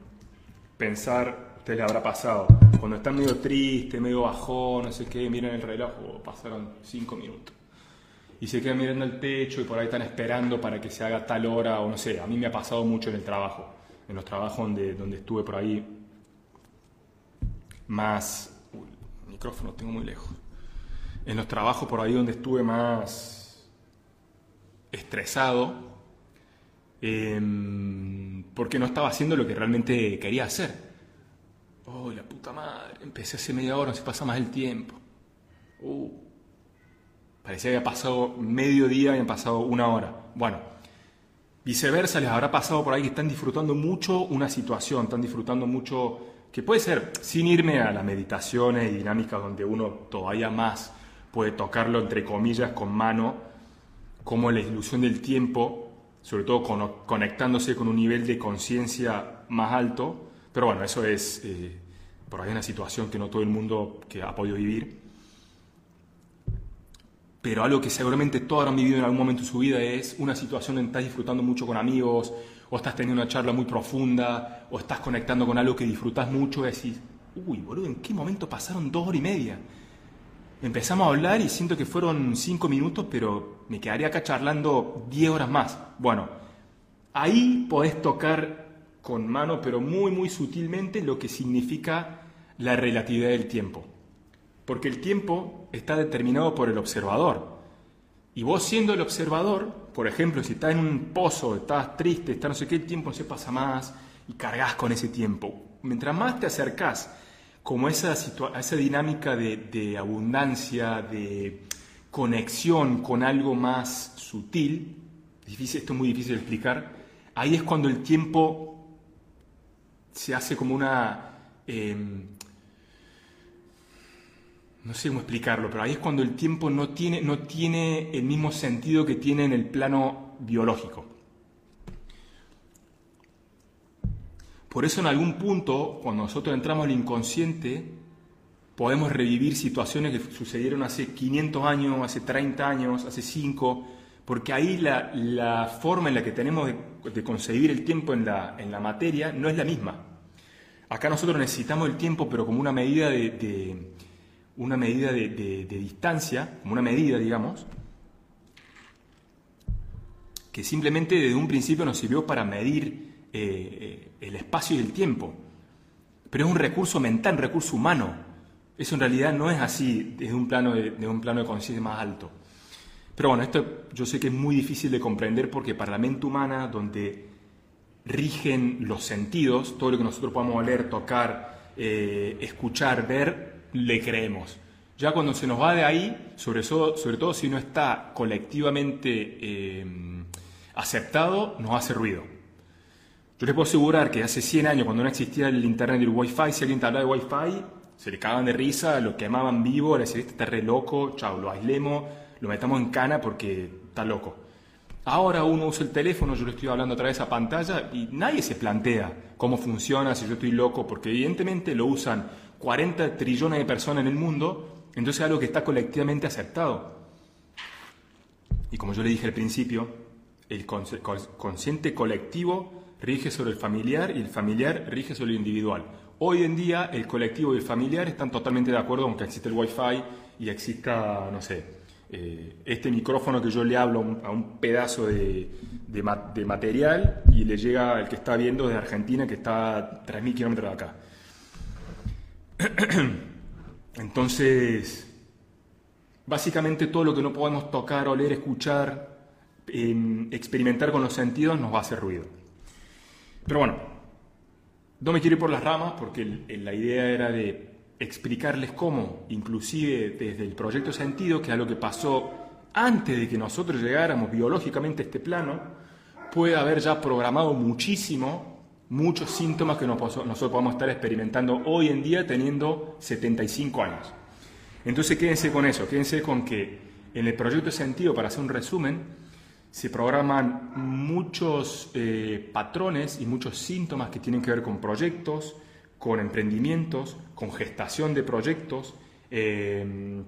pensar, usted le habrá pasado, cuando están medio triste, medio bajón, no sé qué, miran el reloj, oh, pasaron cinco minutos. Y se quedan mirando el techo y por ahí están esperando para que se haga tal hora o no sé, a mí me ha pasado mucho en el trabajo, en los trabajos donde, donde estuve por ahí más... Uy, micrófono tengo muy lejos. En los trabajos por ahí donde estuve más estresado, em, porque no estaba haciendo lo que realmente quería hacer. Oh, la puta madre, empecé hace media hora, no se pasa más el tiempo. Uh, parecía que había pasado medio día y habían pasado una hora. Bueno, viceversa, les habrá pasado por ahí que están disfrutando mucho una situación, están disfrutando mucho que puede ser, sin irme a las meditaciones y dinámicas donde uno todavía más puede tocarlo, entre comillas, con mano, como la ilusión del tiempo, sobre todo conectándose con un nivel de conciencia más alto, pero bueno, eso es eh, por ahí una situación que no todo el mundo que ha podido vivir. Pero algo que seguramente todos han vivido en algún momento de su vida es una situación en que estás disfrutando mucho con amigos, o estás teniendo una charla muy profunda, o estás conectando con algo que disfrutas mucho y decís, uy, boludo, ¿en qué momento pasaron dos horas y media? Empezamos a hablar y siento que fueron cinco minutos, pero me quedaría acá charlando diez horas más. Bueno, ahí podés tocar con mano, pero muy, muy sutilmente, lo que significa la relatividad del tiempo. Porque el tiempo está determinado por el observador. Y vos siendo el observador, por ejemplo, si estás en un pozo, estás triste, estás no sé qué, el tiempo se pasa más y cargas con ese tiempo. Mientras más te acercás como a esa, esa dinámica de, abundancia, de conexión con algo más sutil, difícil, esto es muy difícil de explicar, ahí es cuando el tiempo se hace como una... Em, no sé cómo explicarlo, pero ahí es cuando el tiempo no tiene, no tiene el mismo sentido que tiene en el plano biológico. Por eso en algún punto, cuando nosotros entramos al inconsciente, podemos revivir situaciones que sucedieron hace 500 años, hace 30 años, hace 5, porque ahí la, forma en la que tenemos de, concebir el tiempo en la, en la, materia no es la misma. Acá nosotros necesitamos el tiempo, pero como una medida de una medida de, distancia, como una medida, digamos, que simplemente desde un principio nos sirvió para medir eh, eh, el espacio y el tiempo. Pero es un recurso mental, un recurso humano. Eso en realidad no es así desde un plano de, un plano conciencia más alto. Pero bueno, esto yo sé que es muy difícil de comprender porque para la mente humana, donde rigen los sentidos, todo lo que nosotros podamos oler, tocar, eh, escuchar, ver, le creemos. Ya cuando se nos va de ahí, sobre, todo si no está colectivamente eh, aceptado, nos hace ruido. Yo les puedo asegurar que hace 100 años, cuando no existía el internet y el wifi, si alguien te hablaba de wifi, se le cagaban de risa, lo quemaban vivo, le decían, este está re loco, chao, lo aislemos, lo metamos en cana porque está loco. Ahora uno usa el teléfono, yo le estoy hablando a través de esa pantalla y nadie se plantea cómo funciona, si yo estoy loco, porque evidentemente lo usan 40 trillones de personas en el mundo, entonces es algo que está colectivamente aceptado. Y como yo le dije al principio, el consciente colectivo rige sobre el familiar y el familiar rige sobre el individual. Hoy en día el colectivo y el familiar están totalmente de acuerdo con que existe el wifi y exista, no sé, eh, este micrófono que yo le hablo a un pedazo de, de, material y le llega al que está viendo desde Argentina que está a 3.000 kilómetros de acá. Entonces, básicamente todo lo que no podemos tocar, oler, escuchar, em, experimentar con los sentidos nos va a hacer ruido. Pero bueno, no me quiero ir por las ramas porque la idea era de explicarles cómo, inclusive desde el proyecto sentido, que es lo que pasó antes de que nosotros llegáramos biológicamente a este plano, puede haber ya programado muchísimo muchos síntomas que nosotros podemos estar experimentando hoy en día teniendo 75 años. Entonces quédense con eso, quédense con que en el proyecto sentido, para hacer un resumen, se programan muchos eh, patrones y muchos síntomas que tienen que ver con proyectos, con emprendimientos, con gestación de proyectos, em,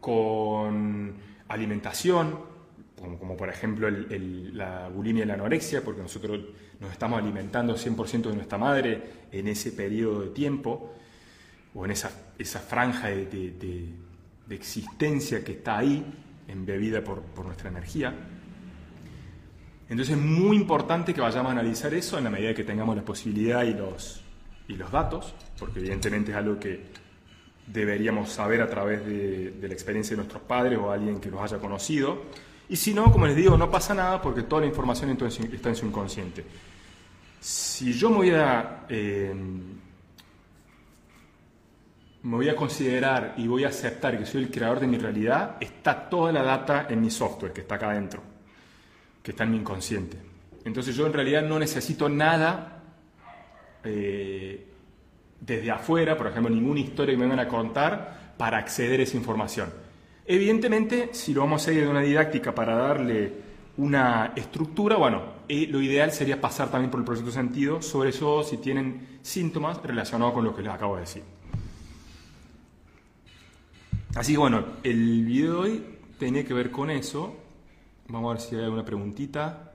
con alimentación, como, por ejemplo la bulimia y la anorexia, porque nosotros nos estamos alimentando 100% de nuestra madre en ese periodo de tiempo, o en esa, esa franja de, existencia que está ahí, embebida por, por nuestra energía. Entonces es muy importante que vayamos a analizar eso en la medida que tengamos la posibilidad y los, y los datos, porque evidentemente es algo que deberíamos saber a través de, la experiencia de nuestros padres o alguien que los haya conocido. Y si no, como les digo, no pasa nada porque toda la información está en su inconsciente. Si yo me voy a, eh, me voy a considerar y voy a aceptar que soy el creador de mi realidad, está toda la data en mi software que está acá adentro que está en mi inconsciente. Entonces yo en realidad no necesito nada eh, desde afuera, por ejemplo, ninguna historia que me van a contar para acceder a esa información. Evidentemente, si lo vamos a seguir de una didáctica para darle una estructura, bueno, eh, lo ideal sería pasar también por el de sentido, sobre eso si tienen síntomas relacionados con lo que les acabo de decir. Así que bueno, el video de hoy tiene que ver con eso. Vamos a ver si hay alguna preguntita.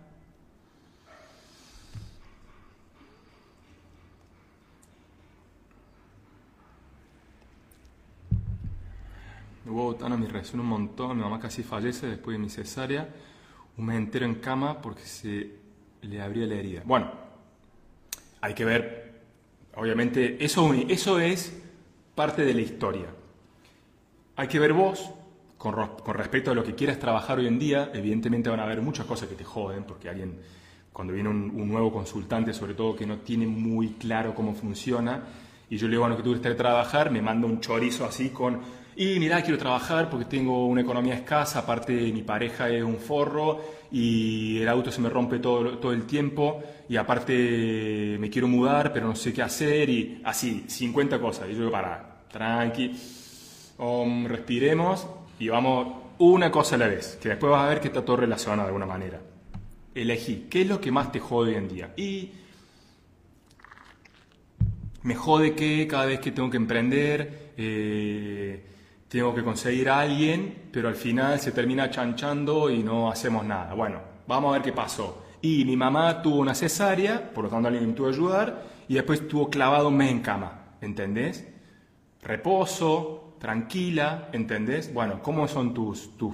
Hubo botana me reaccionó un montón, mi mamá casi fallece después de mi cesárea, un mes entero en cama porque se le abría la herida. Bueno, hay que ver, obviamente, eso, eso es parte de la historia. Hay que ver vos, con, respecto a lo que quieras trabajar hoy en día, evidentemente van a haber muchas cosas que te joden, porque alguien, cuando viene un, nuevo consultante, sobre todo que no tiene muy claro cómo funciona, y yo le digo, bueno, que tú quieres trabajar, me manda un chorizo así con, y mira, quiero trabajar porque tengo una economía escasa, aparte mi pareja es un forro y el auto se me rompe todo, todo el tiempo y aparte me quiero mudar pero no sé qué hacer y así, 50 cosas. Y yo digo, para, tranqui, respiremos y vamos una cosa a la vez, que después vas a ver que está todo relacionado de alguna manera. Elegí, ¿qué es lo que más te jode hoy en día? Y me jode que cada vez que tengo que emprender, eh, tengo que conseguir a alguien, pero al final se termina chanchando y no hacemos nada. Bueno, vamos a ver qué pasó. Y mi mamá tuvo una cesárea, por lo tanto alguien me tuvo que ayudar, y después estuvo clavado un en cama, ¿entendés? Reposo, tranquila, ¿entendés? Bueno, ¿cómo son tus, tus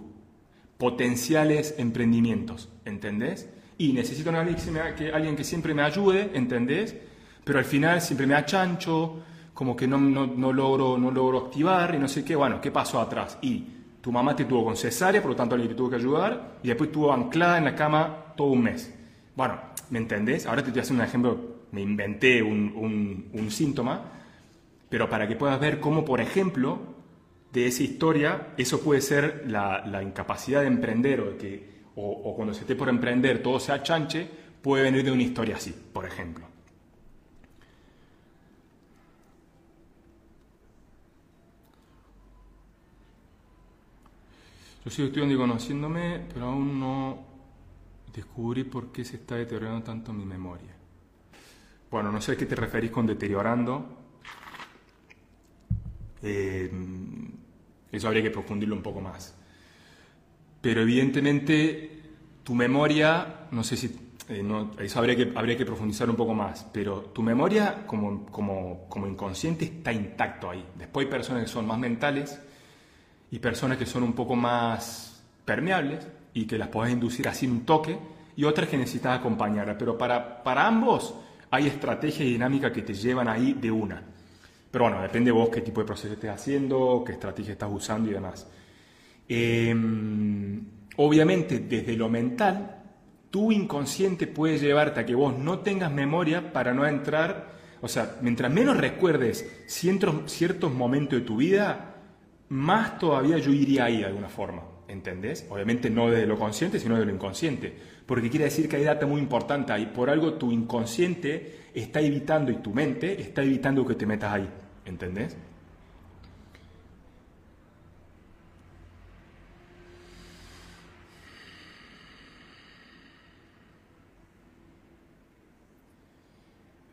potenciales emprendimientos? ¿Entendés? Y necesito alguien que, alguien que siempre me ayude, ¿entendés? Pero al final siempre me achancho, como que no, no, logro, no logro activar y no sé qué. Bueno, ¿qué pasó atrás? Y tu mamá te tuvo con cesárea, por lo tanto alguien te tuvo que ayudar, y después estuvo anclada en la cama todo un mes. Bueno, ¿me entendés? Ahora te estoy haciendo un ejemplo, me inventé un, un, un síntoma, pero para que puedas ver cómo, por ejemplo, de esa historia, eso puede ser la, incapacidad de emprender o, que, o, cuando se esté por emprender todo sea chanche, puede venir de una historia así, por ejemplo. Yo sigo estudiando y conociéndome, pero aún no descubrí por qué se está deteriorando tanto mi memoria. Bueno, no sé a qué te referís con deteriorando. Eh, eso habría que profundirlo un poco más. Pero evidentemente tu memoria, no sé si, eh, eso habría que, habría que profundizar un poco más, pero tu memoria como, como, como inconsciente está intacto ahí. Después hay personas que son más mentales y personas que son un poco más permeables y que las podés inducir así en un toque y otras que necesitas acompañar. Pero para, para ambos hay estrategias y dinámicas que te llevan ahí de una. Pero bueno, depende de vos qué tipo de proceso estés haciendo, qué estrategia estás usando y demás. Em, obviamente, desde lo mental, tu inconsciente puede llevarte a que vos no tengas memoria para no entrar, o sea, mientras menos recuerdes ciertos, ciertos momentos de tu vida, más todavía yo iría ahí de alguna forma, ¿entendés? Obviamente no desde lo consciente, sino de lo inconsciente, porque quiere decir que hay data muy importante ahí, por algo tu inconsciente está evitando y tu mente está evitando que te metas ahí. ¿Entendés?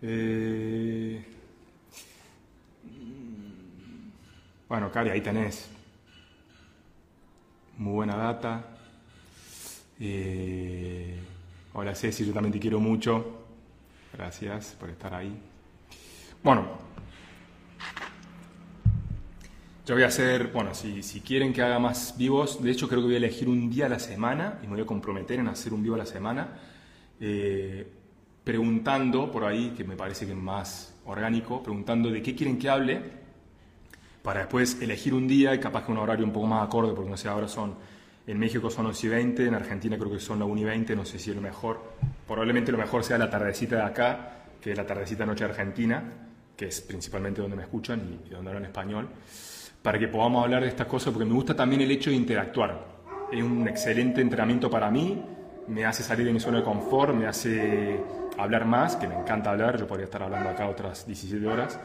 Eh, Bueno, Cari, ahí tenés. Muy buena data. Eh, hola Ceci, yo también te quiero mucho. Gracias por estar ahí. Bueno, yo voy a hacer, bueno, si, si, quieren que haga más vivos, de hecho creo que voy a elegir un día a la semana y me voy a comprometer en hacer un vivo a la semana, eh, preguntando por ahí, que me parece que es más orgánico, preguntando de qué quieren que hable, para después elegir un día y capaz que un horario un poco más acorde, porque no sé, ahora son, en México son 11 y 20, en Argentina creo que son las 1 y 20, no sé si es lo mejor, probablemente lo mejor sea la tardecita de acá, que es la tardecita noche argentina, que es principalmente donde me escuchan y, donde hablan español, para que podamos hablar de estas cosas, porque me gusta también el hecho de interactuar. Es un excelente entrenamiento para mí, me hace salir de mi zona de confort, me hace hablar más, que me encanta hablar, yo podría estar hablando acá otras 17 horas,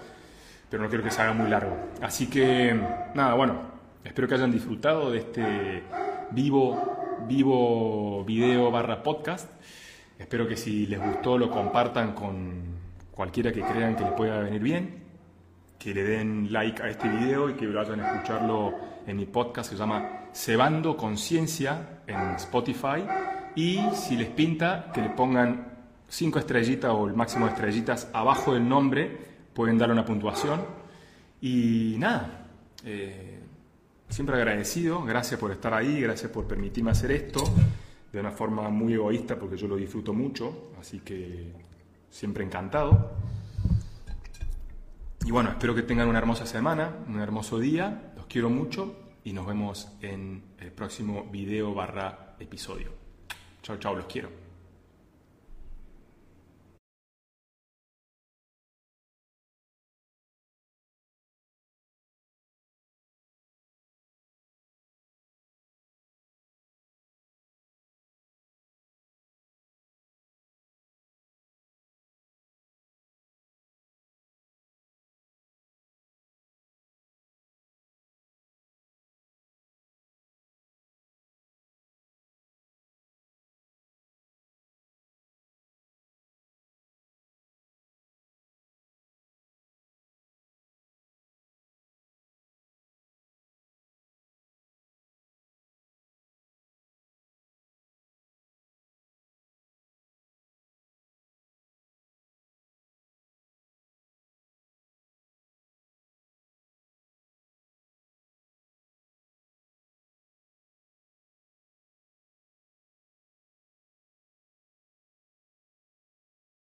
pero no quiero que se haga muy largo. Así que, nada, bueno, espero que hayan disfrutado de este vivo, vivo video barra podcast. Espero que si les gustó lo compartan con cualquiera que crean que les pueda venir bien, que le den like a este video y que vayan a escucharlo en mi podcast que se llama Cebando Conciencia en Spotify. Y si les pinta, que le pongan cinco estrellitas o el máximo de estrellitas abajo del nombre pueden dar una puntuación. Y nada, eh, siempre agradecido, gracias por estar ahí, gracias por permitirme hacer esto de una forma muy egoísta porque yo lo disfruto mucho, así que siempre encantado. Y bueno, espero que tengan una hermosa semana, un hermoso día, los quiero mucho y nos vemos en el próximo video barra episodio. Chao, chao, los quiero.